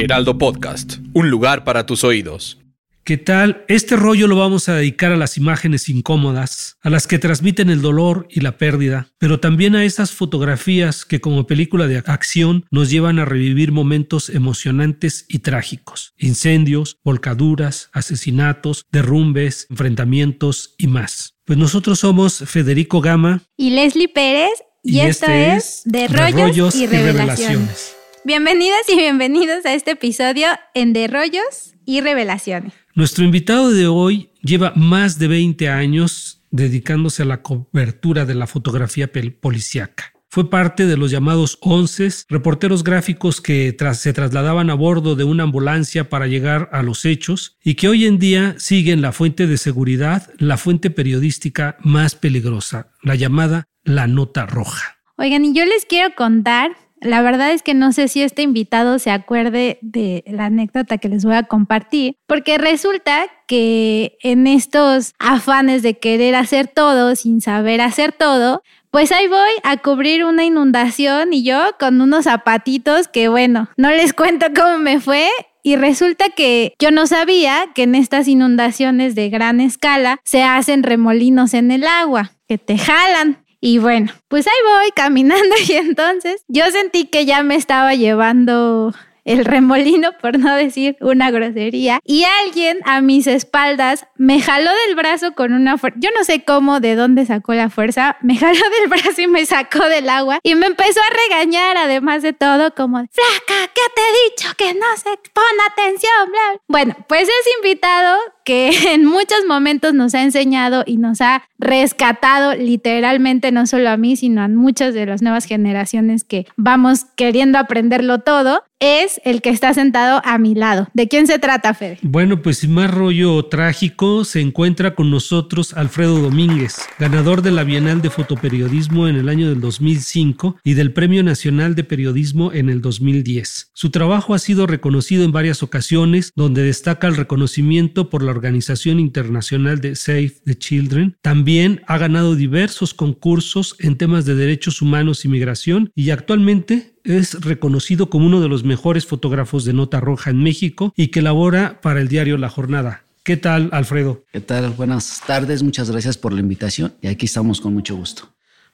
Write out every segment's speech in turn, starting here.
Heraldo Podcast, un lugar para tus oídos. ¿Qué tal? Este rollo lo vamos a dedicar a las imágenes incómodas, a las que transmiten el dolor y la pérdida, pero también a esas fotografías que como película de acción nos llevan a revivir momentos emocionantes y trágicos. Incendios, volcaduras, asesinatos, derrumbes, enfrentamientos y más. Pues nosotros somos Federico Gama y Leslie Pérez y, esto este es De Rollos, y, revelaciones. Bienvenidas y bienvenidos a este episodio en De Rollos y Revelaciones. Nuestro invitado de hoy lleva más de 20 años dedicándose a la cobertura de la fotografía policíaca. Fue parte de los llamados onces, reporteros gráficos que se trasladaban a bordo de una ambulancia para llegar a los hechos y que hoy en día siguen la fuente de seguridad, la fuente periodística más peligrosa, la llamada la nota roja. Oigan, y yo les quiero contar la verdad es que no sé si este invitado se acuerde de la anécdota que les voy a compartir, porque resulta que en estos afanes de querer hacer todo sin saber hacer todo, pues ahí voy a cubrir una inundación y yo con unos zapatitos que bueno, no les cuento cómo me fue. Y resulta que yo no sabía que en estas inundaciones de gran escala se hacen remolinos en el agua, que te jalan. Y bueno, pues ahí voy caminando y entonces yo sentí que ya me estaba llevando el remolino, por no decir una grosería, y alguien a mis espaldas me jaló del brazo con una fuerza, yo no sé cómo, de dónde sacó la fuerza, me jaló del brazo y me sacó del agua y me empezó a regañar, además de todo, como, flaca, ¿qué te he dicho? Que no se pon atención, bla. Bueno, pues es invitado que en muchos momentos nos ha enseñado y nos ha rescatado literalmente no solo a mí, sino a muchas de las nuevas generaciones que vamos queriendo aprenderlo todo, es el que está sentado a mi lado. ¿De quién se trata, Fede? Bueno, pues sin más rollo trágico, se encuentra con nosotros Alfredo Domínguez, ganador de la Bienal de Fotoperiodismo en el año del 2005 y del Premio Nacional de Periodismo en el 2010. Su trabajo ha sido reconocido en varias ocasiones, donde destaca el reconocimiento por la Organización Internacional de Save the Children. También ha ganado diversos concursos en temas de derechos humanos y migración y actualmente es reconocido como uno de los mejores fotógrafos de nota roja en México y que labora para el diario La Jornada. ¿Qué tal, Alfredo? ¿Qué tal? Buenas tardes, muchas gracias por la invitación y aquí estamos con mucho gusto.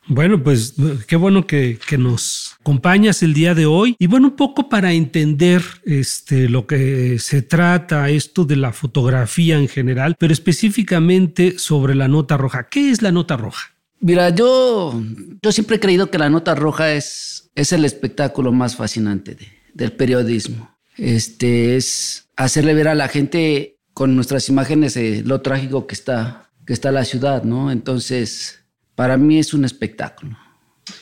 Bueno, pues qué bueno que, nos acompañas el día de hoy. Y bueno, un poco para entender este, lo que se trata esto de la fotografía en general, pero específicamente sobre la nota roja. ¿Qué es la nota roja? Mira, yo, yo siempre he creído que la nota roja es, es el espectáculo más fascinante del periodismo. Este es hacerle ver a la gente con nuestras imágenes eh, lo trágico que está, que está la ciudad, ¿no? Entonces, para mí es un espectáculo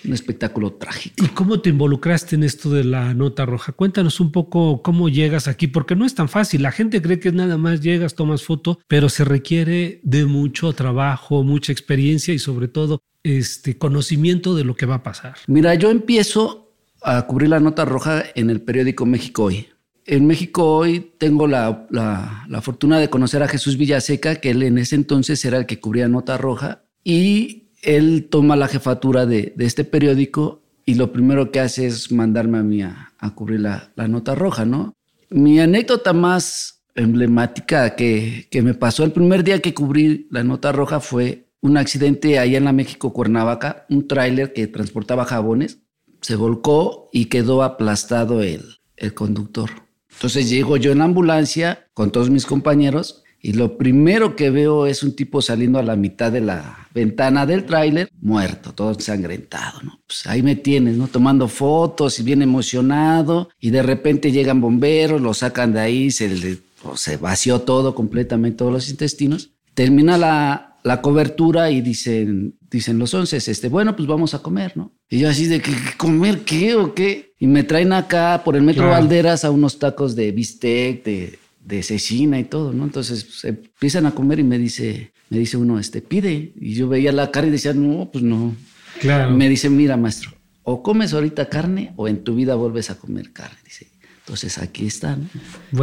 un espectáculo trágico. ¿Y cómo te involucraste en esto de la nota roja? Cuéntanos un poco cómo llegas aquí, porque no es tan fácil. La gente cree que nada más llegas, tomas foto, pero se requiere de mucho trabajo, mucha experiencia y sobre todo este conocimiento de lo que va a pasar. Mira, yo empiezo a cubrir la nota roja en el periódico México Hoy. En México Hoy tengo la, la fortuna de conocer a Jesús Villaseca, que él en ese entonces era el que cubría nota roja. Y él toma la jefatura de, este periódico y lo primero que hace es mandarme a mí a, cubrir la, nota roja, ¿no? Mi anécdota más emblemática que, me pasó el primer día que cubrí la nota roja fue un accidente allá en la México Cuernavaca, un tráiler que transportaba jabones, se volcó y quedó aplastado el, conductor. Entonces llego yo en la ambulancia con todos mis compañeros y lo primero que veo es un tipo saliendo a la mitad de la ventana del tráiler, muerto, todo ensangrentado, ¿no? Pues ahí me tienes, ¿no? Tomando fotos y bien emocionado, y de repente llegan bomberos, lo sacan de ahí, se, se vació todo completamente, todos los intestinos. Termina la, la cobertura y dicen, dicen los once, este, bueno, pues vamos a comer, ¿no? Y yo así de, que ¿comer qué o qué? Y me traen acá por el Metro Valderas a unos tacos de bistec, de de cecina y todo, ¿no? Entonces pues, empiezan a comer y me dice, me dice uno, este, pide. Y yo veía la carne y decía, no, pues no. Claro. Me dice, mira, maestro, o comes ahorita carne o en tu vida vuelves a comer carne. Dice, entonces aquí están.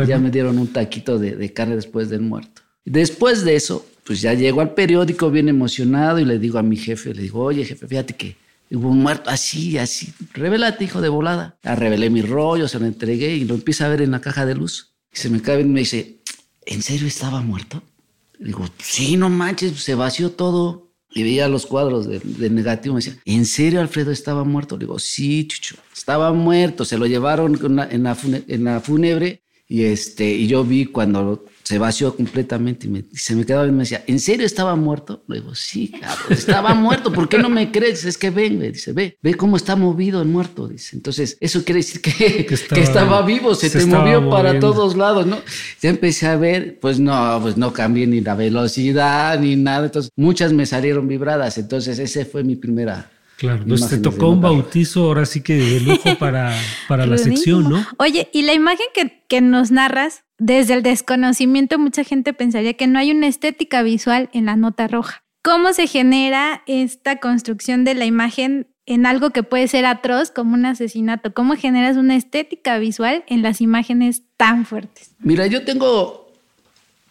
Ya me dieron un taquito de, de, carne después del muerto. Después de eso, pues ya llego al periódico bien emocionado y le digo a mi jefe, le digo, oye jefe, fíjate que hubo un muerto así, así. Revelate, hijo de volada. La revelé mi rollo, se lo entregué y lo empieza a ver en la caja de luz. Y se me cae y me dice, ¿en serio estaba muerto? digo, sí, no manches, se vació todo. Y veía los cuadros de, negativo. Me decía, ¿en serio Alfredo estaba muerto? Le digo, sí, chucho, estaba muerto. Se lo llevaron en la, en la fúnebre y, este, y yo vi cuando se vació completamente y, me, se me quedaba y me decía, ¿en serio estaba muerto? Le digo, sí, cabrón, estaba muerto, ¿por qué no me crees? Es que ven, dice, ve, ve cómo está movido el muerto, dice. Entonces, eso quiere decir que, que, estaba, vivo, se, te movió para todos lados, ¿no? Ya empecé a ver, pues no, pues no cambié ni la velocidad ni nada, entonces muchas me salieron vibradas, entonces ese fue mi primera Claro, pues te tocó un bautizo ahora sí que de lujo para, para la sección, ¿no? Oye, y la imagen que, que, nos narras, desde el desconocimiento, mucha gente pensaría que no hay una estética visual en la nota roja. ¿Cómo se genera esta construcción de la imagen en algo que puede ser atroz como un asesinato? ¿Cómo generas una estética visual en las imágenes tan fuertes? Mira, yo tengo,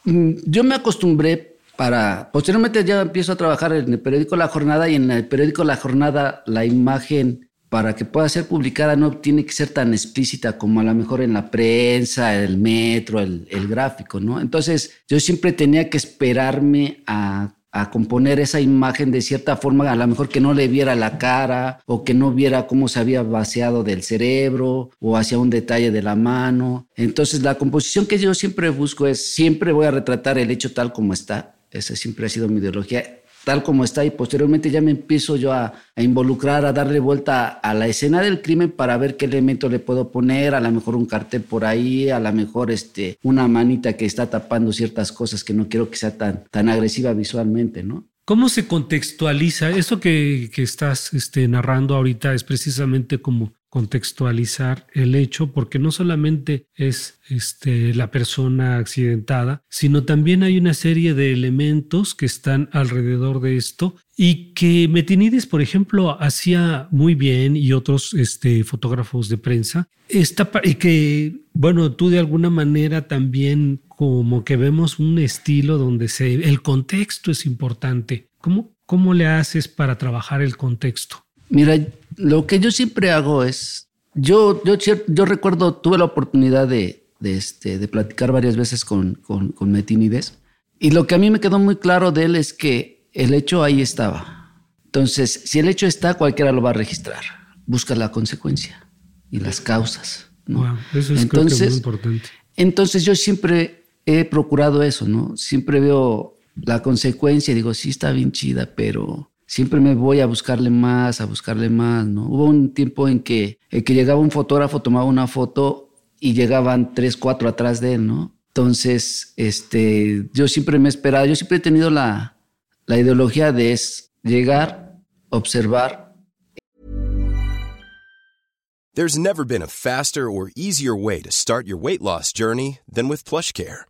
mm, yo me acostumbré para posteriormente ya empiezo a trabajar en el periódico La Jornada y en el periódico La Jornada la imagen para que pueda ser publicada no tiene que ser tan explícita como a lo mejor en la prensa, el metro, el, gráfico, ¿no? Entonces yo siempre tenía que esperarme a a componer esa imagen de cierta forma, a lo mejor que no le viera la cara o que no viera cómo se había vaciado del cerebro o hacia un detalle de la mano. Entonces la composición que yo siempre busco es, siempre voy a retratar el hecho tal como está. Esa siempre ha sido mi ideología tal como está y posteriormente ya me empiezo yo a, involucrar, a darle vuelta a la escena del crimen para ver qué elemento le puedo poner, a lo mejor un cartel por ahí, a lo mejor este, una manita que está tapando ciertas cosas que no quiero que sea tan, tan agresiva visualmente, ¿no? ¿Cómo se contextualiza? Eso que, que estás este, narrando ahorita es precisamente como contextualizar el hecho porque no solamente es este, la persona accidentada, sino también hay una serie de elementos que están alrededor de esto y que Metinides, por ejemplo, hacía muy bien y otros este, fotógrafos de prensa, esta, y que, bueno, tú de alguna manera también como que vemos un estilo donde se, el contexto es importante. ¿Cómo, ¿Cómo le haces para trabajar el contexto? Mira, lo que yo siempre hago es, yo, yo, yo recuerdo, tuve la oportunidad de, de, este, de platicar varias veces con, con, con Metinides y lo que a mí me quedó muy claro de él es que el hecho ahí estaba. Entonces, si el hecho está, cualquiera lo va a registrar. Busca la consecuencia y las causas. ¿no? eso es entonces, muy importante. Entonces yo siempre he procurado eso, ¿no? Siempre veo la consecuencia y digo, sí está bien chida, pero siempre me voy a buscarle más, a buscarle más, ¿no? Hubo un tiempo en que, que llegaba un fotógrafo, tomaba una foto y llegaban tres, cuatro atrás de él, ¿no? Entonces, este, yo siempre me he esperado, yo siempre he tenido la, la ideología de llegar, observar. There's never been a faster or easier way to start your weight loss journey than with PlushCare.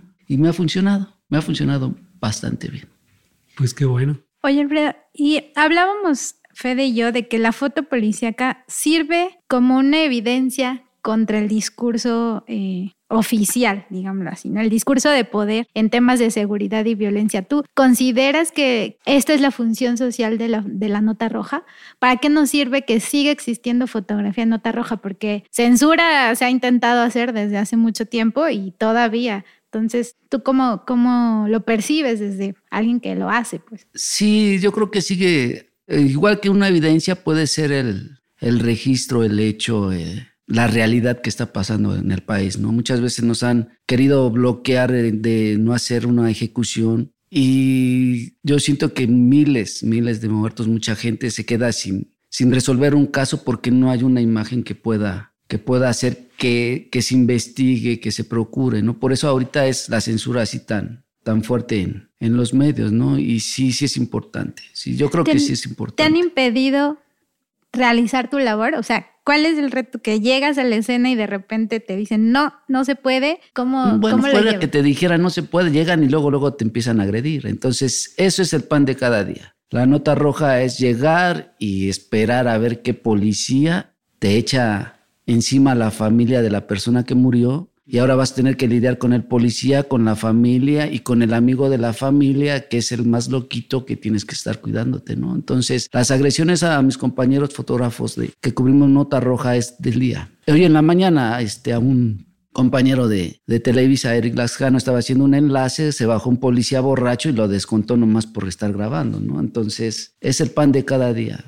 Y me ha funcionado, me ha funcionado bastante bien. Pues qué bueno. Oye, Alfredo, y hablábamos, Fede y yo, de que la foto policíaca sirve como una evidencia contra el discurso eh, oficial, digámoslo así, ¿no? el discurso de poder en temas de seguridad y violencia. ¿Tú consideras que esta es la función social de la, de la nota roja? ¿Para qué nos sirve que siga existiendo fotografía en nota roja? Porque censura se ha intentado hacer desde hace mucho tiempo y todavía entonces, ¿tú cómo, cómo lo percibes desde alguien que lo hace? Pues? Sí, yo creo que sigue, eh, igual que una evidencia puede ser el, el registro, el hecho, eh, la realidad que está pasando en el país, ¿no? Muchas veces nos han querido bloquear de, no hacer una ejecución y yo siento que miles, miles de muertos, mucha gente se queda sin, sin resolver un caso porque no hay una imagen que pueda que pueda hacer que, que, se investigue, que se procure, ¿no? Por eso ahorita es la censura así tan, tan fuerte en, en los medios, ¿no? Y sí, sí es importante. Sí, yo creo que sí es importante. ¿Te han impedido realizar tu labor? O sea, ¿cuál es el reto? Que llegas a la escena y de repente te dicen, no, no se puede. ¿Cómo, bueno, ¿cómo fuera que te dijera no se puede, llegan y luego, luego te empiezan a agredir. Entonces, eso es el pan de cada día. La nota roja es llegar y esperar a ver qué policía te echa encima la familia de la persona que murió y ahora vas a tener que lidiar con el policía, con la familia y con el amigo de la familia, que es el más loquito que tienes que estar cuidándote, ¿no? Entonces, las agresiones a mis compañeros fotógrafos de, que cubrimos nota roja es del día. Hoy en la mañana, este, a un compañero de, de Televisa, Eric Lascano, estaba haciendo un enlace, se bajó un policía borracho y lo descontó nomás por estar grabando, ¿no? Entonces, es el pan de cada día.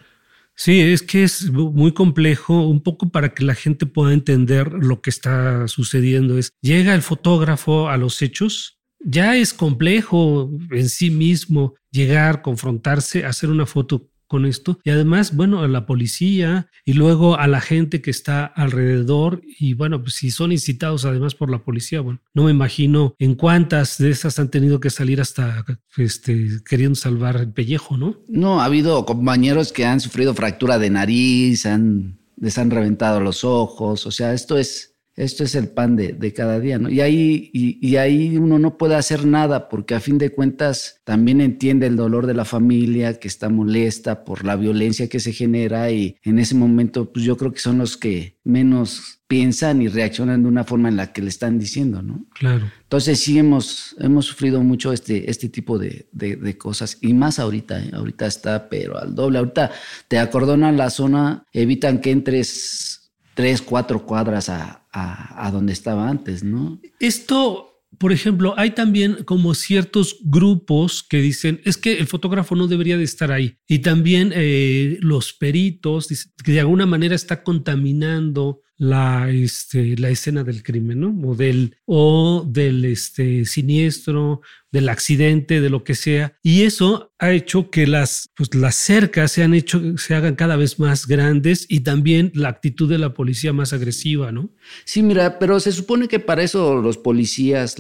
Sí, es que es muy complejo, un poco para que la gente pueda entender lo que está sucediendo. Es, llega el fotógrafo a los hechos, ya es complejo en sí mismo llegar, confrontarse, hacer una foto con esto. Y además, bueno, a la policía y luego a la gente que está alrededor. Y bueno, pues si son incitados además por la policía, bueno, no me imagino en cuántas de esas han tenido que salir hasta este, queriendo salvar el pellejo, ¿no? No, ha habido compañeros que han sufrido fractura de nariz, han, les han reventado los ojos, o sea, esto es esto es el pan de, cada día, ¿no? Y ahí, y, ahí uno no puede hacer nada porque a fin de cuentas también entiende el dolor de la familia que está molesta por la violencia que se genera y en ese momento pues yo creo que son los que menos piensan y reaccionan de una forma en la que le están diciendo, ¿no? Claro. Entonces sí hemos, hemos sufrido mucho este, este tipo de, de, cosas y más ahorita, ¿eh? ahorita está pero al doble, ahorita te acordonan la zona, evitan que entres tres, cuatro cuadras a, a, donde estaba antes, ¿no? Esto por ejemplo, hay también como ciertos grupos que dicen, es que el fotógrafo no debería de estar ahí. Y también eh, los peritos, que de alguna manera está contaminando la, este, la escena del crimen, ¿no? O del, o del este, siniestro, del accidente, de lo que sea. Y eso ha hecho que las, pues, las cercas se, han hecho, se hagan cada vez más grandes y también la actitud de la policía más agresiva, ¿no? Sí, mira, pero se supone que para eso los policías,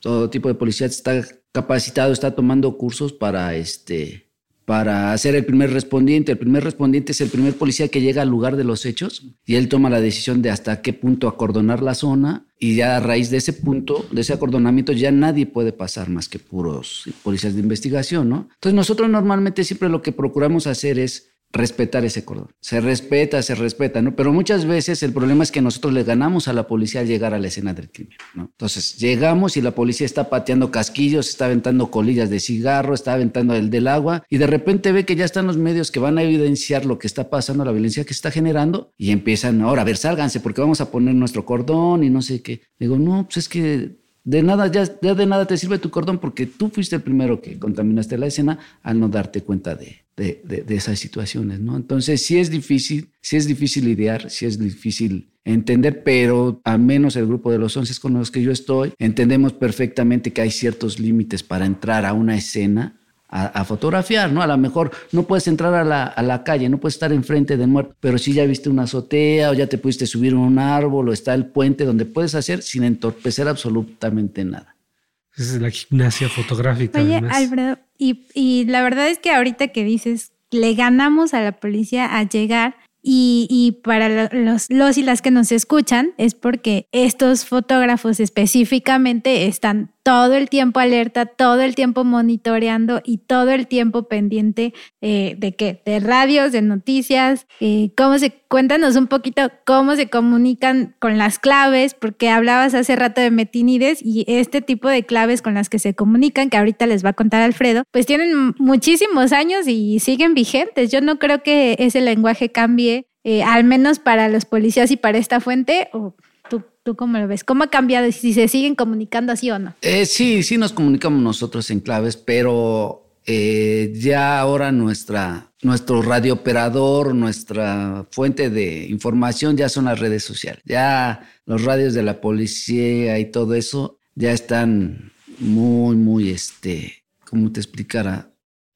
todo tipo de policía está capacitado, está tomando cursos para este para ser el primer respondiente. El primer respondiente es el primer policía que llega al lugar de los hechos y él toma la decisión de hasta qué punto acordonar la zona y ya a raíz de ese punto, de ese acordonamiento, ya nadie puede pasar más que puros policías de investigación, ¿no? Entonces nosotros normalmente siempre lo que procuramos hacer es respetar ese cordón. Se respeta, se respeta, ¿no? Pero muchas veces el problema es que nosotros le ganamos a la policía al llegar a la escena del crimen, ¿no? Entonces llegamos y la policía está pateando casquillos, está aventando colillas de cigarro, está aventando el del agua y de repente ve que ya están los medios que van a evidenciar lo que está pasando, la violencia que está generando y empiezan, ahora a ver, sálganse porque vamos a poner nuestro cordón y no sé qué. Digo, no, pues es que de nada, ya, de nada te sirve tu cordón porque tú fuiste el primero que contaminaste la escena al no darte cuenta de, de, esas situaciones, ¿no? Entonces sí es difícil, sí es difícil lidiar, sí es difícil entender, pero al menos el grupo de los once con los que yo estoy, entendemos perfectamente que hay ciertos límites para entrar a una escena a, fotografiar, ¿no? A lo mejor no puedes entrar a la, a la, calle, no puedes estar enfrente del muerto, pero si ya viste una azotea o ya te pudiste subir a un árbol o está el puente donde puedes hacer sin entorpecer absolutamente nada. Esa es la gimnasia fotográfica. Oye, Alfredo, y, y la verdad es que ahorita que dices, le ganamos a la policía a llegar, y, y, para los, los y las que nos escuchan es porque estos fotógrafos específicamente están todo el tiempo alerta, todo el tiempo monitoreando y todo el tiempo pendiente eh, de qué, de radios, de noticias, eh, cómo se, cuéntanos un poquito cómo se comunican con las claves, porque hablabas hace rato de metinides y este tipo de claves con las que se comunican, que ahorita les va a contar Alfredo, pues tienen muchísimos años y siguen vigentes. Yo no creo que ese lenguaje cambie, eh, al menos para los policías y para esta fuente, ¿Tú cómo lo ves? ¿Cómo ha cambiado? Si se siguen comunicando así o no. Eh, sí, sí nos comunicamos nosotros en claves, pero eh, ya ahora nuestra, nuestro radiooperador, nuestra fuente de información ya son las redes sociales. Ya los radios de la policía y todo eso ya están muy, muy, este, ¿cómo te explicara?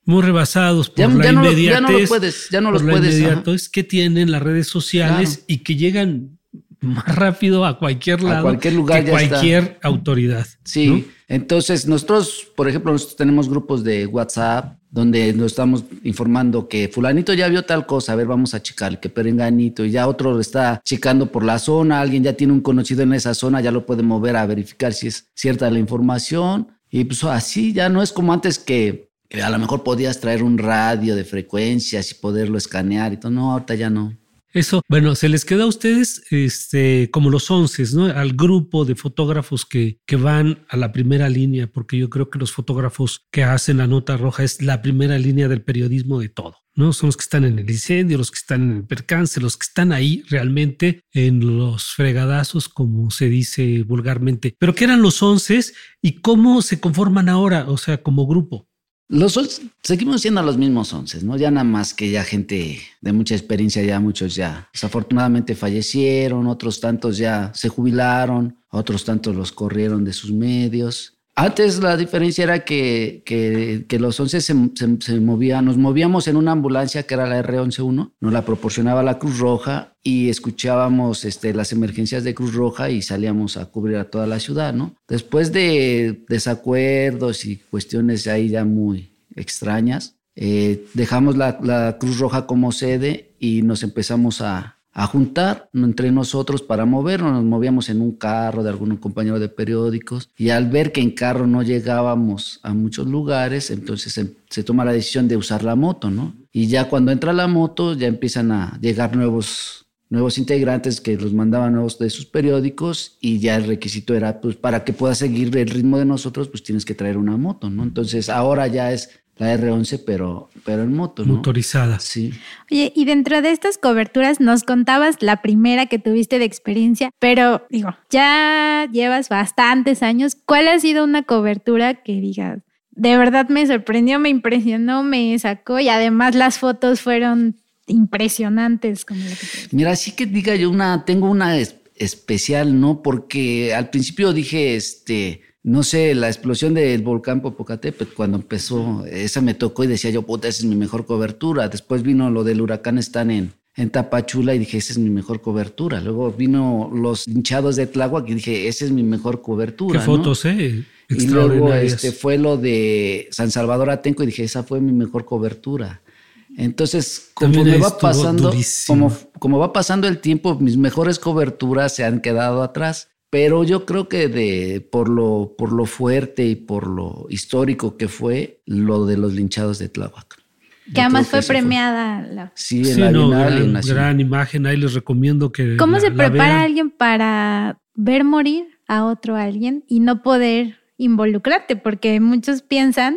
Muy rebasados por la inmediatez. ya no lo puedes, ya no los puedes. Es que tienen las redes sociales y que llegan más rápido a cualquier lado. A cualquier lugar que ya está. cualquier autoridad. Sí, ¿no? entonces nosotros, por ejemplo, nosotros tenemos grupos de WhatsApp donde nos estamos informando que fulanito ya vio tal cosa, a ver, vamos a checar, que perenganito, y ya otro está checando por la zona, alguien ya tiene un conocido en esa zona, ya lo puede mover a verificar si es cierta la información, y pues así ya no es como antes que, que a lo mejor podías traer un radio de frecuencias y poderlo escanear y todo, no, ahorita ya no. Eso, bueno, se les queda a ustedes este, como los once, ¿no? Al grupo de fotógrafos que, que van a la primera línea, porque yo creo que los fotógrafos que hacen la nota roja es la primera línea del periodismo de todo. ¿no? Son los que están en el incendio, los que están en el percance, los que están ahí realmente en los fregadazos, como se dice vulgarmente. Pero ¿qué eran los once y cómo se conforman ahora, o sea, como grupo? Los seguimos siendo los mismos once, ¿no? Ya nada más que ya gente de mucha experiencia, ya muchos ya desafortunadamente fallecieron, otros tantos ya se jubilaron, otros tantos los corrieron de sus medios. Antes la diferencia era que, que, los 11 se, se, se movían, nos movíamos en una ambulancia que era la R111, nos la proporcionaba la Cruz Roja y escuchábamos este, las emergencias de Cruz Roja y salíamos a cubrir a toda la ciudad, ¿no? Después de desacuerdos y cuestiones ahí ya muy extrañas, eh, dejamos la, la Cruz Roja como sede y nos empezamos a, a juntar entre nosotros para movernos. Nos movíamos en un carro de algún compañero de periódicos y al ver que en carro no llegábamos a muchos lugares, entonces se, toma la decisión de usar la moto, ¿no? Y ya cuando entra la moto ya empiezan a llegar nuevos nuevos integrantes que los mandaban nuevos de sus periódicos y ya el requisito era pues para que puedas seguir el ritmo de nosotros pues tienes que traer una moto, ¿no? Entonces ahora ya es la R11 pero pero en moto, ¿no? Motorizada. Sí. Oye, y dentro de estas coberturas nos contabas la primera que tuviste de experiencia, pero digo, ya llevas bastantes años. ¿Cuál ha sido una cobertura que digas, de verdad me sorprendió, me impresionó, me sacó y además las fotos fueron impresionantes como? Mira, sí que diga yo una, tengo una es- especial, ¿no? Porque al principio dije, este, no sé, la explosión del volcán Popocatépetl, cuando empezó, esa me tocó y decía yo, puta, esa es mi mejor cobertura. Después vino lo del huracán Stan en, en Tapachula y dije, esa es mi mejor cobertura. Luego vino los hinchados de Tláhuac y dije, esa es mi mejor cobertura. Qué ¿no? fotos, ¿eh? Y luego este, fue lo de San Salvador Atenco y dije, esa fue mi mejor cobertura. Entonces, conforme va pasando, como, como va pasando el tiempo, mis mejores coberturas se han quedado atrás. Pero yo creo que de, por, lo, por lo fuerte y por lo histórico que fue lo de los linchados de Tláhuac. Yo Que además fue premiada. la- Sí, en Sí, la no, gran, la ciudad. gran imagen. Ahí les recomiendo que. ¿Cómo la- se la prepara vean. alguien para ver morir a otro alguien y no poder involucrarte? Porque muchos piensan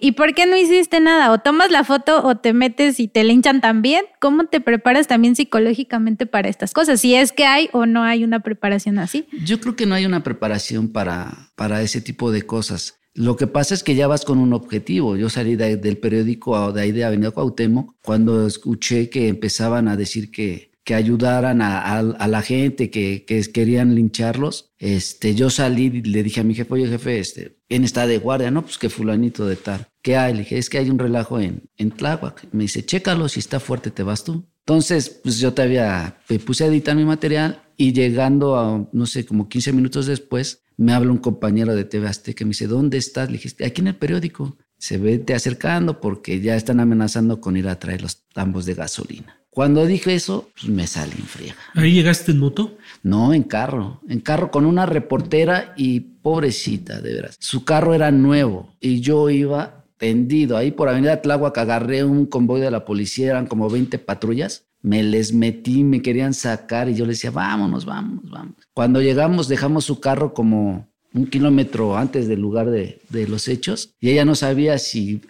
¿y por qué no hiciste nada? O tomas la foto o te metes y te linchan también. ¿Cómo te preparas también psicológicamente para estas cosas? Si es que hay o no hay una preparación así. Yo creo que no hay una preparación para, para ese tipo de cosas. Lo que pasa es que ya vas con un objetivo. Yo salí de- del periódico de ahí de Avenida Cuauhtémoc cuando escuché que empezaban a decir que, que ayudaran a, la gente que, que querían lincharlos. Este, yo salí y le dije a mi jefe, oye jefe, este, ¿quién está de guardia? No, pues que fulanito de tal. ¿Qué hay? Le dije, es que hay un relajo en, en Tláhuac. Me dice, chécalo, si está fuerte te vas tú. Entonces, pues yo todavía me puse a editar mi material y llegando a, no sé, como 15 minutos después, me habla un compañero de TV Azteca y me dice, ¿dónde estás? Le dije, aquí en el periódico. Se vete acercando porque ya están amenazando con ir a traer los tambos de gasolina. Cuando dije eso, pues me salí en friega. Ahí llegaste en moto. No, en carro, en carro con una reportera y pobrecita, de veras. Su carro era nuevo y yo iba tendido ahí por Avenida Tláhuac, agarré un convoy de la policía, eran como 20 patrullas. Me les metí, me querían sacar y yo les decía, vámonos, vámonos, vámonos. Cuando llegamos, dejamos su carro como un kilómetro antes del lugar de, de los hechos y ella no sabía si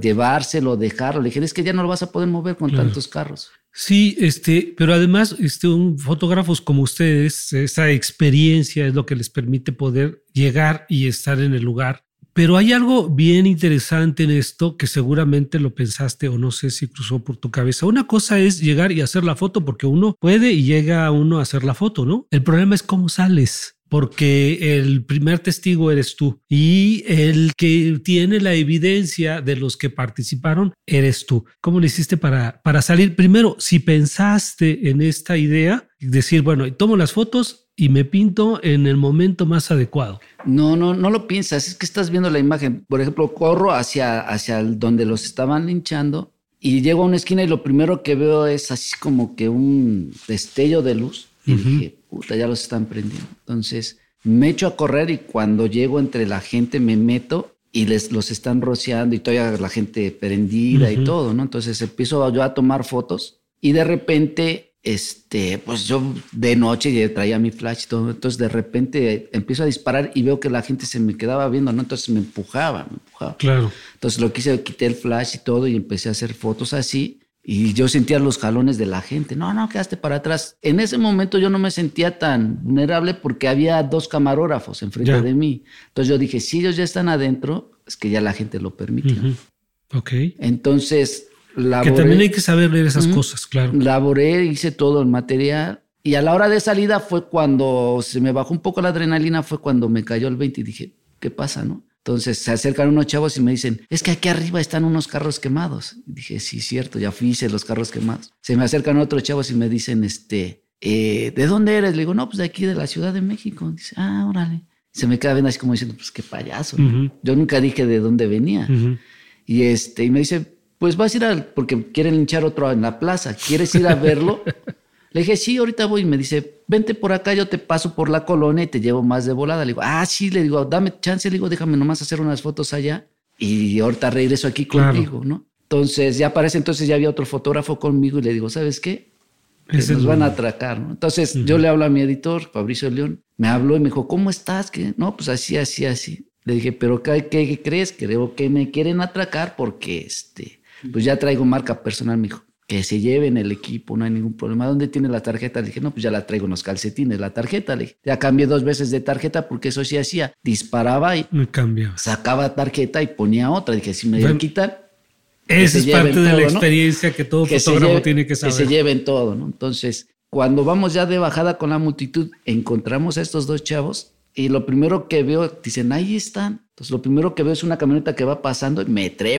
llevárselo o dejarlo. Le dije, es que ya no lo vas a poder mover con Claro. tantos carros. Sí, este, pero además, este, un, fotógrafos como ustedes, esa experiencia es lo que les permite poder llegar y estar en el lugar. Pero hay algo bien interesante en esto que seguramente lo pensaste o no sé si cruzó por tu cabeza. Una cosa es llegar y hacer la foto porque uno puede y llega uno a hacer la foto, ¿no? El problema es cómo sales. Porque el primer testigo eres tú y el que tiene la evidencia de los que participaron eres tú. ¿Cómo le hiciste para, para salir? Primero, si pensaste en esta idea decir, bueno, tomo las fotos y me pinto en el momento más adecuado. No, no, no lo piensas, es que estás viendo la imagen. Por ejemplo, corro hacia, hacia donde los estaban linchando y llego a una esquina y lo primero que veo es así como que un destello de luz. Y dije, puta, ya los están prendiendo. Entonces me echo a correr y cuando llego entre la gente me meto y les los están rociando y todavía la gente prendida y todo, ¿no? Entonces empiezo yo a tomar fotos y de repente este, pues yo de noche traía mi flash y todo, entonces de repente empiezo a disparar y veo que la gente se me quedaba viendo, ¿no? Entonces me empujaba, me empujaba. Claro. Entonces lo quise, quité el flash y todo y empecé a hacer fotos así y yo sentía los jalones de la gente. No, no, quedaste para atrás. En ese momento yo no me sentía tan vulnerable porque había dos camarógrafos enfrente de mí. Entonces yo dije, si ellos ya están adentro, es que ya la gente lo permitió. Ok. Entonces que también hay que saber leer esas cosas, claro. Laboré, hice todo el material. Y a la hora de salida fue cuando se me bajó un poco la adrenalina, fue cuando me cayó el 20 y dije, ¿qué pasa, no? Entonces se acercan unos chavos y me dicen, es que aquí arriba están unos carros quemados. Y dije, sí, cierto, ya fui, hice los carros quemados. Se me acercan otros chavos y me dicen, este, eh, ¿de dónde eres? Le digo, no, pues de aquí, de la Ciudad de México. Dice, ah, órale. Se me queda viendo así como diciendo, pues qué payaso. Yo nunca dije de dónde venía. Y este, y me dice, pues vas a ir al, porque quieren linchar otro en la plaza, ¿quieres ir a verlo? Le dije, sí, ahorita voy. Y me dice, vente por acá, yo te paso por la colonia y te llevo más de volada. Le digo, ah, sí, le digo, dame chance, le digo, déjame nomás hacer unas fotos allá y ahorita regreso aquí contigo, ¿no? Entonces, ya parece, entonces ya había otro fotógrafo conmigo y le digo, ¿sabes qué? nos van a atracar, ¿no? Entonces, yo le hablo a mi editor, Fabricio León, me habló y me dijo, ¿cómo estás? que No, pues así, así, así. Le dije, ¿pero qué, qué crees? Creo que me quieren atracar porque, este, pues ya traigo marca personal, me dijo, que se lleven el equipo, no hay ningún problema. ¿Dónde tiene la tarjeta? Le dije, no, pues ya la traigo en los calcetines, la tarjeta. Le dije, ya cambié dos veces de tarjeta porque eso sí hacía. Disparaba y me cambiaba. sacaba tarjeta y ponía otra. dije, si me bueno, quitan. Esa es parte de la experiencia que todo fotógrafo tiene que saber. Que se lleven todo, ¿no? Entonces, cuando vamos ya de bajada con la multitud, encontramos a estos dos chavos y lo primero que veo, dicen, ahí están. Entonces, lo primero que veo es una camioneta que va pasando y me trepo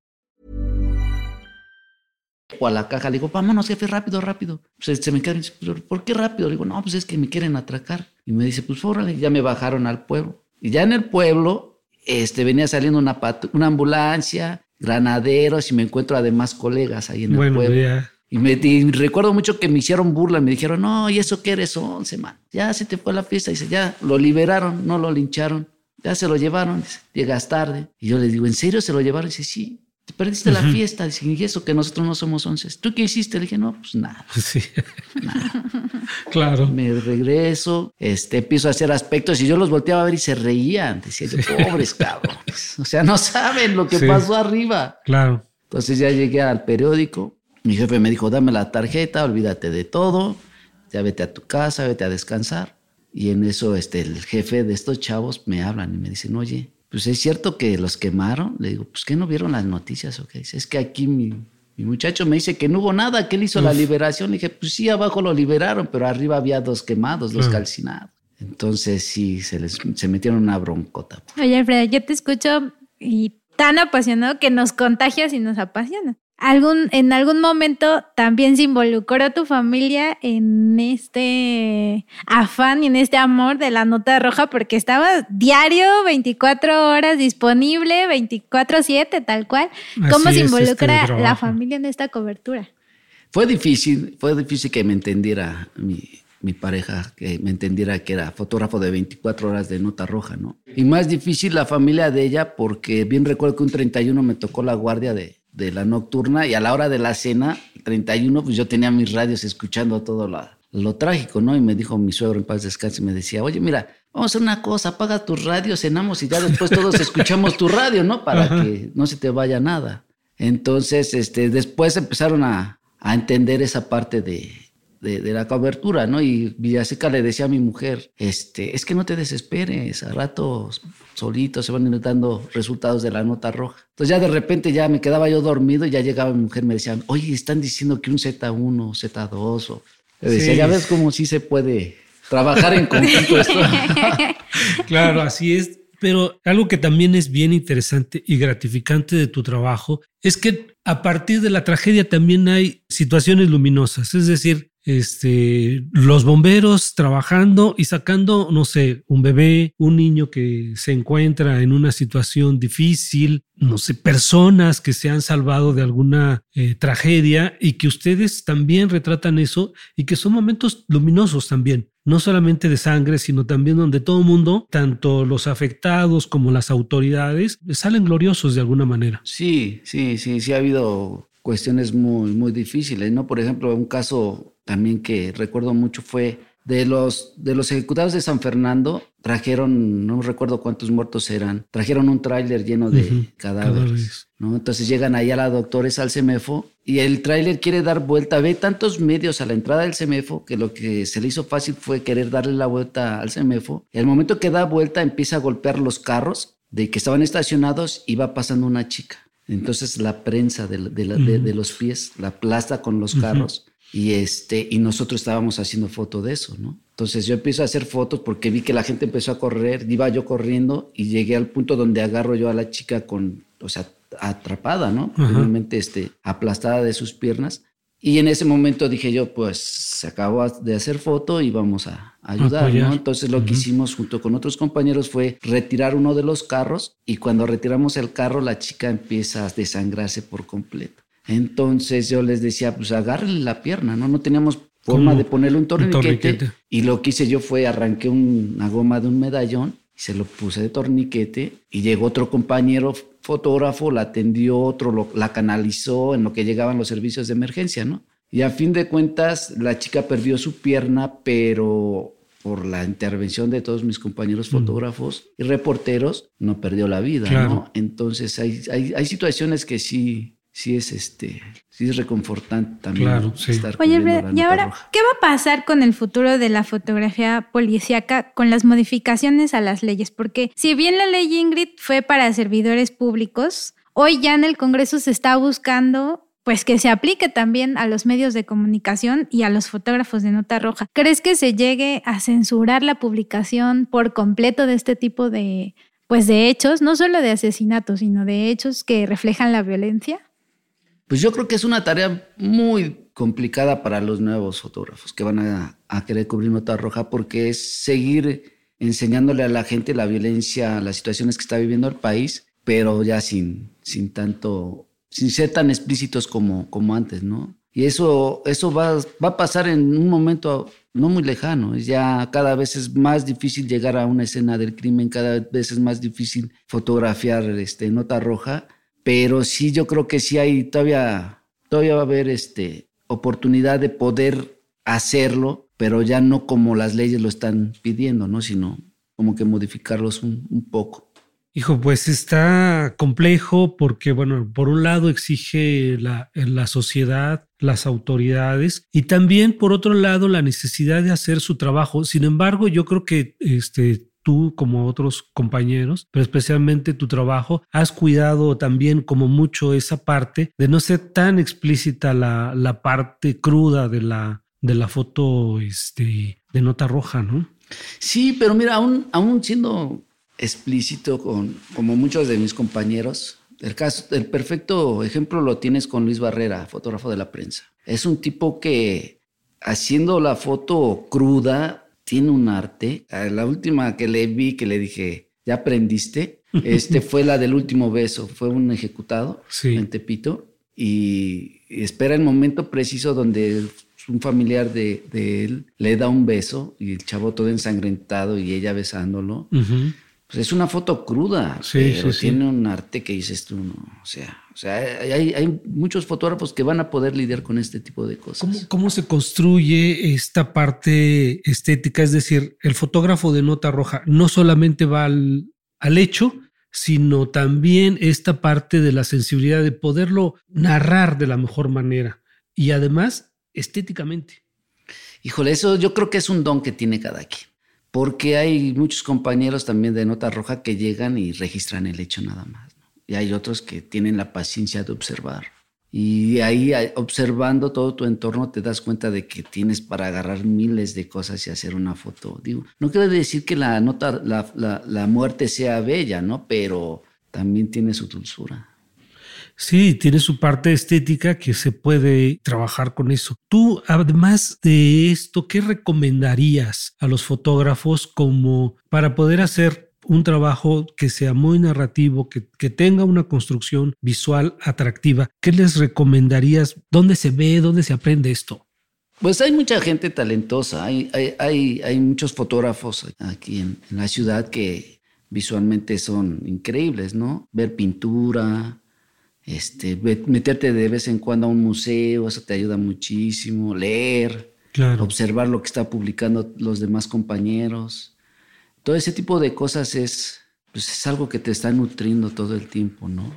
O a la caja, le digo, vámonos, jefe, rápido, rápido. Pues se me queda, ¿por qué rápido? Le digo, no, pues es que me quieren atracar. Y me dice, pues órale, ya me bajaron al pueblo. Y ya en el pueblo, este, venía saliendo una, una ambulancia, granaderos, y me encuentro además colegas ahí en el pueblo. Y me recuerdo mucho que me hicieron burla, me dijeron, no, ¿y eso qué eres? Once, man. Ya se te fue la fiesta. Dice, ya lo liberaron, no lo lincharon. Ya se lo llevaron, dice, llegas tarde. Y yo le digo, ¿en serio se lo llevaron? Dice, sí. Te perdiste la fiesta. Dice, y eso que nosotros no somos once. ¿Tú qué hiciste? Le dije, no, pues nada. Sí. Nada. claro. Me regreso, este, empiezo a hacer aspectos y yo los volteaba a ver y se reían. Decía, pobres cabrones. O sea, no saben lo que pasó arriba. Claro. Entonces ya llegué al periódico. Mi jefe me dijo, dame la tarjeta, olvídate de todo. Ya vete a tu casa, vete a descansar. Y en eso este, el jefe de estos chavos me hablan y me dicen, oye, pues es cierto que los quemaron. Le digo, pues que no vieron las noticias o qué. Dice, es que aquí mi, muchacho me dice que no hubo nada, que él hizo la liberación. Le dije, pues sí, abajo lo liberaron, pero arriba había dos quemados, dos calcinados. Entonces sí, se les se metieron una broncota. Oye, Alfredo, yo te escucho y tan apasionado que nos contagias y nos apasiona algún, en algún momento también se involucró tu familia en este afán y en este amor de la nota roja porque estaba diario, 24 horas disponible, 24/7, tal cual. ¿Cómo se involucra este la familia en esta cobertura? Fue difícil, fue difícil que me entendiera mi, mi pareja, que me entendiera que era fotógrafo de 24 horas de nota roja, ¿no? Y más difícil la familia de ella porque bien recuerdo que un 31 me tocó la guardia de de la nocturna y a la hora de la cena, 31, pues yo tenía mis radios escuchando todo lo, trágico, ¿no? Y me dijo mi suegro en paz descanse, me decía, oye, mira, vamos a hacer una cosa, apaga tus radios, cenamos y ya después todos escuchamos tu radio, ¿no? Para que no se te vaya nada. Entonces, este, después empezaron a, a entender esa parte de, de, la cobertura, ¿no? Y Villaseca le decía a mi mujer, este, es que no te desesperes, a rato solito se van dando resultados de la nota roja. Entonces ya de repente ya me quedaba yo dormido y ya llegaba mi mujer, me decía, oye, están diciendo que un Z1, Z2, o... decía, ya ves cómo sí se puede trabajar en conjunto esto. claro, así es. Pero algo que también es bien interesante y gratificante de tu trabajo es que a partir de la tragedia también hay situaciones luminosas. Es decir, este, los bomberos trabajando y sacando, no sé, un bebé, un niño que se encuentra en una situación difícil, no sé, personas que se han salvado de alguna eh, tragedia y que ustedes también retratan eso y que son momentos luminosos también. No solamente de sangre, sino también donde todo el mundo, tanto los afectados como las autoridades, salen gloriosos de alguna manera. Sí, sí, sí, sí ha habido cuestiones muy, muy difíciles, ¿no? Por ejemplo, un caso también que recuerdo mucho fue de los, de los ejecutados de San Fernando, trajeron, no recuerdo cuántos muertos eran, trajeron un tráiler lleno de cadáveres, ¿no? Entonces llegan ahí a la doctores al CEMEFO y el tráiler quiere dar vuelta, ve tantos medios a la entrada del CEMEFO que lo que se le hizo fácil fue querer darle la vuelta al CEMEFO. Y al momento que da vuelta empieza a golpear los carros de que estaban estacionados y va pasando una chica. Entonces la prensa de, los pies la aplasta con los carros y, este, y nosotros estábamos haciendo foto de eso, ¿no? Entonces yo empiezo a hacer fotos porque vi que la gente empezó a correr, iba yo corriendo y llegué al punto donde agarro yo a la chica con, o sea, atrapada, ¿no? Realmente este, aplastada de sus piernas. Y en ese momento dije yo, pues se acabó de hacer foto y vamos a ayudar, ¿no? Entonces lo que hicimos junto con otros compañeros fue retirar uno de los carros y cuando retiramos el carro la chica empieza a desangrarse por completo. Entonces yo les decía, pues agárrenle la pierna, ¿no? No teníamos forma de ponerle un torniquete, Y lo que hice yo fue arranqué una goma de un medallón y se lo puse de torniquete y llegó otro compañero fotógrafo, la atendió, otro la canalizó en lo que llegaban los servicios de emergencia, ¿no? Y a fin de cuentas, la chica perdió su pierna, pero por la intervención de todos mis compañeros mm. fotógrafos y reporteros, no perdió la vida, ¿no? Entonces hay, hay, situaciones que sí, sí es este, sí es reconfortante también claro, sí. Oye, y ahora, ¿qué va a pasar con el futuro de la fotografía policíaca con las modificaciones a las leyes? Porque si bien la ley Ingrid fue para servidores públicos, hoy ya en el Congreso se está buscando pues que se aplique también a los medios de comunicación y a los fotógrafos de nota roja. ¿Crees que se llegue a censurar la publicación por completo de este tipo de pues de hechos, no solo de asesinatos, sino de hechos que reflejan la violencia? Pues yo creo que es una tarea muy complicada para los nuevos fotógrafos que van a, querer cubrir nota roja porque es seguir enseñándole a la gente la violencia, las situaciones que está viviendo el país, pero ya sin, sin tanto, sin ser tan explícitos como, como antes, ¿no? Y eso, eso va, va a pasar en un momento no muy lejano. Ya cada vez es más difícil llegar a una escena del crimen, cada vez es más difícil fotografiar este, nota roja pero sí yo creo que sí hay todavía, todavía va a haber este, oportunidad de poder hacerlo, pero ya no como las leyes lo están pidiendo, ¿no? Sino como que modificarlos un, poco. Hijo, pues está complejo porque, bueno, por un lado exige la, la, sociedad, las autoridades y también, por otro lado, la necesidad de hacer su trabajo. Sin embargo, yo creo que este, tú como otros compañeros, pero especialmente tu trabajo, has cuidado también como mucho esa parte de no ser tan explícita la, la parte cruda de la, de la foto este, de nota roja, ¿no? Sí, pero mira, aún, aún siendo explícito con como muchos de mis compañeros, el, caso, el perfecto ejemplo lo tienes con Luis Barrera, fotógrafo de la prensa. Es un tipo que haciendo la foto cruda tiene un arte. La última que le vi, que le dije, ¿ya aprendiste? Este fue la del último beso. Fue un ejecutado en Tepito y espera el momento preciso donde un familiar de, él le da un beso y el chavo todo ensangrentado y ella besándolo. Pues es una foto cruda, pero tiene un arte que dices tú, no, o sea, o sea hay, hay, muchos fotógrafos que van a poder lidiar con este tipo de cosas. ¿Cómo, ¿Cómo, se construye esta parte estética? Es decir, el fotógrafo de nota roja no solamente va al, al hecho, sino también esta parte de la sensibilidad de poderlo narrar de la mejor manera y además estéticamente. Híjole, eso yo creo que es un don que tiene cada quien. Porque hay muchos compañeros también de nota roja que llegan y registran el hecho nada más. Y hay otros que tienen la paciencia de observar. Y ahí observando todo tu entorno te das cuenta de que tienes para agarrar miles de cosas y hacer una foto. Digo, no quiero decir que la nota, la, la, la muerte sea bella, ¿no? Pero también tiene su dulzura. Sí, tiene su parte estética que se puede trabajar con eso. Tú, además de esto, ¿qué recomendarías a los fotógrafos como para poder hacer un trabajo que sea muy narrativo, que, tenga una construcción visual atractiva? ¿Qué les recomendarías? ¿Dónde se ve? ¿Dónde se aprende esto? Pues hay mucha gente talentosa, hay, hay, hay, muchos fotógrafos aquí en, la ciudad que visualmente son increíbles, ¿no? Ver pintura, este, meterte de vez en cuando a un museo, eso te ayuda muchísimo, leer, observar lo que está publicando los demás compañeros. Todo ese tipo de cosas es, pues es algo que te está nutriendo todo el tiempo, ¿no?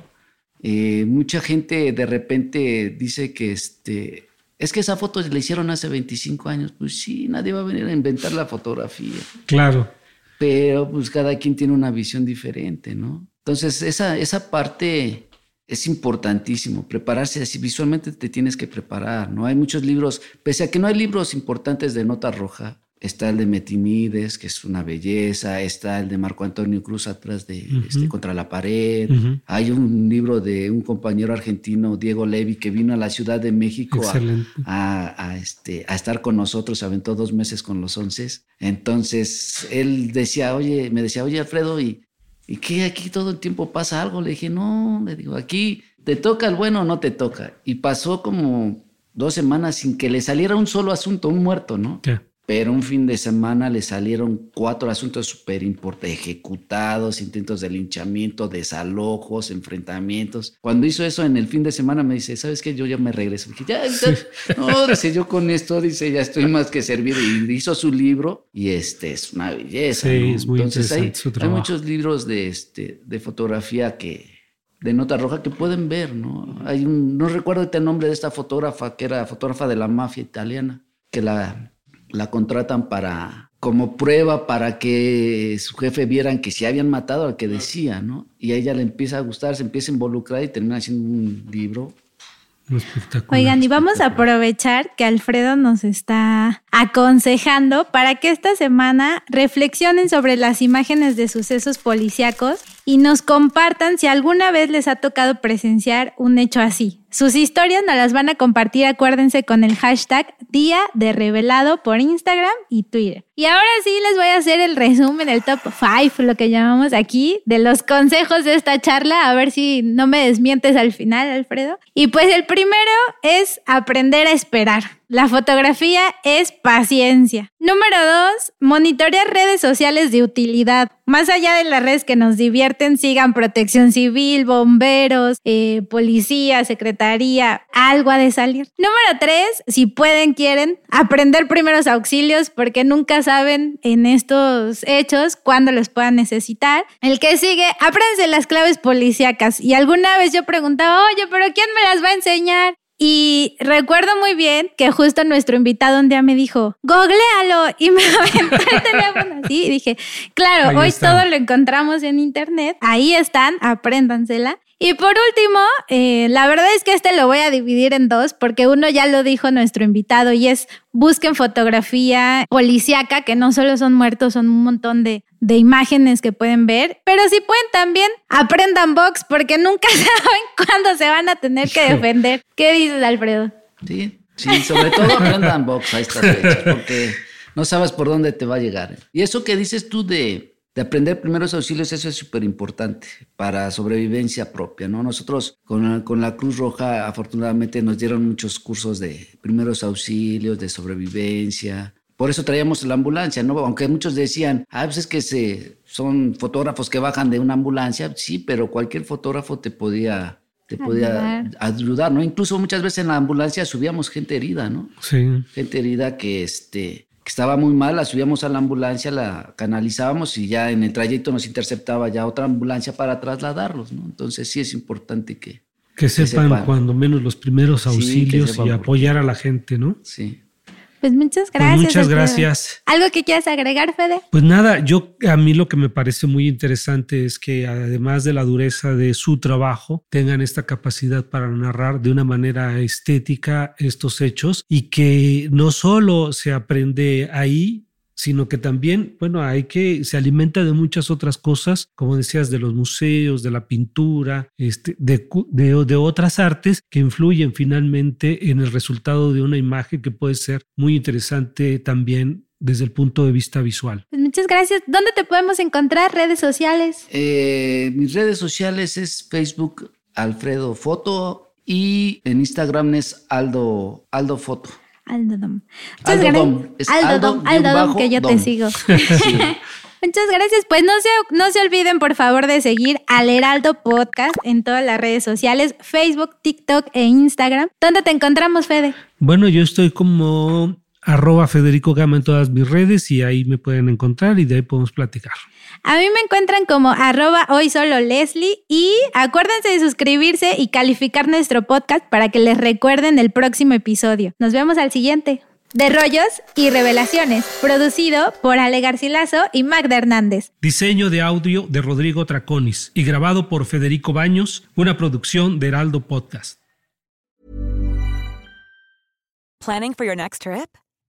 Eh, mucha gente de repente dice que este, es que esa foto la hicieron hace 25 años. Pues sí, nadie va a venir a inventar la fotografía. Claro. Pero pues cada quien tiene una visión diferente, ¿no? Entonces esa, esa parte es importantísimo. Prepararse así visualmente te tienes que preparar no hay muchos libros pese a que no hay libros importantes de nota roja está el de Metimides que es una belleza está el de Marco Antonio Cruz atrás de este, contra la pared. Hay un libro de un compañero argentino Diego Levi que vino a la Ciudad de México a, este, a estar con nosotros se aventó dos meses con los once. Entonces él decía oye me decía oye Alfredo y ¿Y qué? Aquí todo el tiempo pasa algo. Le dije, no, le digo, aquí te toca el bueno o no te toca. Y pasó como dos semanas sin que le saliera un solo asunto, un muerto, ¿no? Pero un fin de semana le salieron cuatro asuntos súper importantes, ejecutados, intentos de linchamiento, desalojos, enfrentamientos. Cuando hizo eso en el fin de semana me dice, ¿sabes qué? Yo ya me regreso. Dije, ya, no, dice, yo con esto, dice, ya estoy más que servido. Y hizo su libro y este es una belleza. Sí, es muy Entonces hay, hay, muchos libros de, este, de fotografía que, de nota roja que pueden ver, ¿no? Hay un, no recuerdo el nombre de esta fotógrafa que era fotógrafa de la mafia italiana, que la la contratan para como prueba para que su jefe vieran que si habían matado al que decía, ¿no? Y a ella le empieza a gustar, se empieza a involucrar y termina haciendo un libro. Oigan, y vamos a aprovechar que Alfredo nos está aconsejando para que esta semana reflexionen sobre las imágenes de sucesos policíacos y nos compartan si alguna vez les ha tocado presenciar un hecho así. Sus historias nos las van a compartir, acuérdense, con el hashtag Día de Revelado por Instagram y Twitter. Y ahora sí les voy a hacer el resumen, el top 5, lo que llamamos aquí, de los consejos de esta charla, a ver si no me desmientes al final, Alfredo. Y pues el primero es aprender a esperar. La fotografía es paciencia. Número dos, monitorear redes sociales de utilidad. Más allá de las redes que nos divierten, sigan protección civil, bomberos, eh, policía, secretaría, algo ha de salir. Número tres, si pueden, quieren, aprender primeros auxilios porque nunca saben en estos hechos cuándo los puedan necesitar. El que sigue, apréndense las claves policíacas. Y alguna vez yo preguntaba, oye, pero ¿quién me las va a enseñar? Y recuerdo muy bien que justo nuestro invitado un día me dijo, googlealo, y me aventó el teléfono así. Y dije, claro, hoy todo lo encontramos en internet. Ahí están, apréndansela. Y por último, eh, la verdad es que este lo voy a dividir en dos, porque uno ya lo dijo nuestro invitado y es busquen fotografía policíaca, que no solo son muertos, son un montón de, de imágenes que pueden ver, pero si pueden también aprendan box, porque nunca saben cuándo se van a tener que defender. ¿Qué dices, Alfredo? Sí, sí, sobre todo aprendan box a estas fechas, porque no sabes por dónde te va a llegar. Y eso que dices tú de de aprender primeros auxilios, eso es súper importante para sobrevivencia propia, ¿no? Nosotros con, con, la Cruz Roja afortunadamente nos dieron muchos cursos de primeros auxilios, de sobrevivencia. Por eso traíamos la ambulancia, ¿no? Aunque muchos decían, ah, pues es que se, son fotógrafos que bajan de una ambulancia, sí, pero cualquier fotógrafo te podía te podía ayudar, ¿no? Incluso muchas veces en la ambulancia subíamos gente herida, ¿no? Sí. Gente herida que, este, que estaba muy mal, la subíamos a la ambulancia, la canalizábamos y ya en el trayecto nos interceptaba ya otra ambulancia para trasladarlos, ¿no? Entonces sí es importante que, Que sepan, sepan. cuando menos los primeros auxilios y apoyar a la gente, ¿no? Sí. Pues muchas Pues gracias. muchas gracias. ¿Algo que quieras agregar, Fede? Pues nada, yo a mí lo que me parece muy interesante es que además de la dureza de su trabajo, tengan esta capacidad para narrar de una manera estética estos hechos y que no solo se aprende ahí, sino que también, bueno, hay que, se alimenta de muchas otras cosas, como decías, de los museos, de la pintura, este, de, cu- de, de otras artes que influyen finalmente en el resultado de una imagen que puede ser muy interesante también desde el punto de vista visual. Pues muchas gracias. ¿Dónde te podemos encontrar? Redes sociales. Eh, mis redes sociales es Facebook Alfredo Foto y en Instagram es Aldo, Aldo Foto. Aldo Dom. Muchas Aldo gracias. Dom. Es Aldo Aldo Dom, Aldo guion Dom, bajo que yo te sigo. Sí. Muchas gracias. Pues no se, no se olviden, por favor, de seguir al Heraldo Podcast en todas las redes sociales, Facebook, TikTok e Instagram. ¿Dónde te encontramos, Fede? Bueno, yo estoy como arroba Federico Gama en todas mis redes y ahí me pueden encontrar y de ahí podemos platicar. A mí me encuentran como arroba hoy solo Leslie y acuérdense de suscribirse y calificar nuestro podcast para que les recuerden el próximo episodio. Nos vemos al siguiente. De Rollos y Revelaciones, producido por Ale Garcilaso y Magda Hernández. Diseño de audio de Rodrigo Traconis y grabado por Federico Baños, una producción de Heraldo Podcast. Planning for your next trip?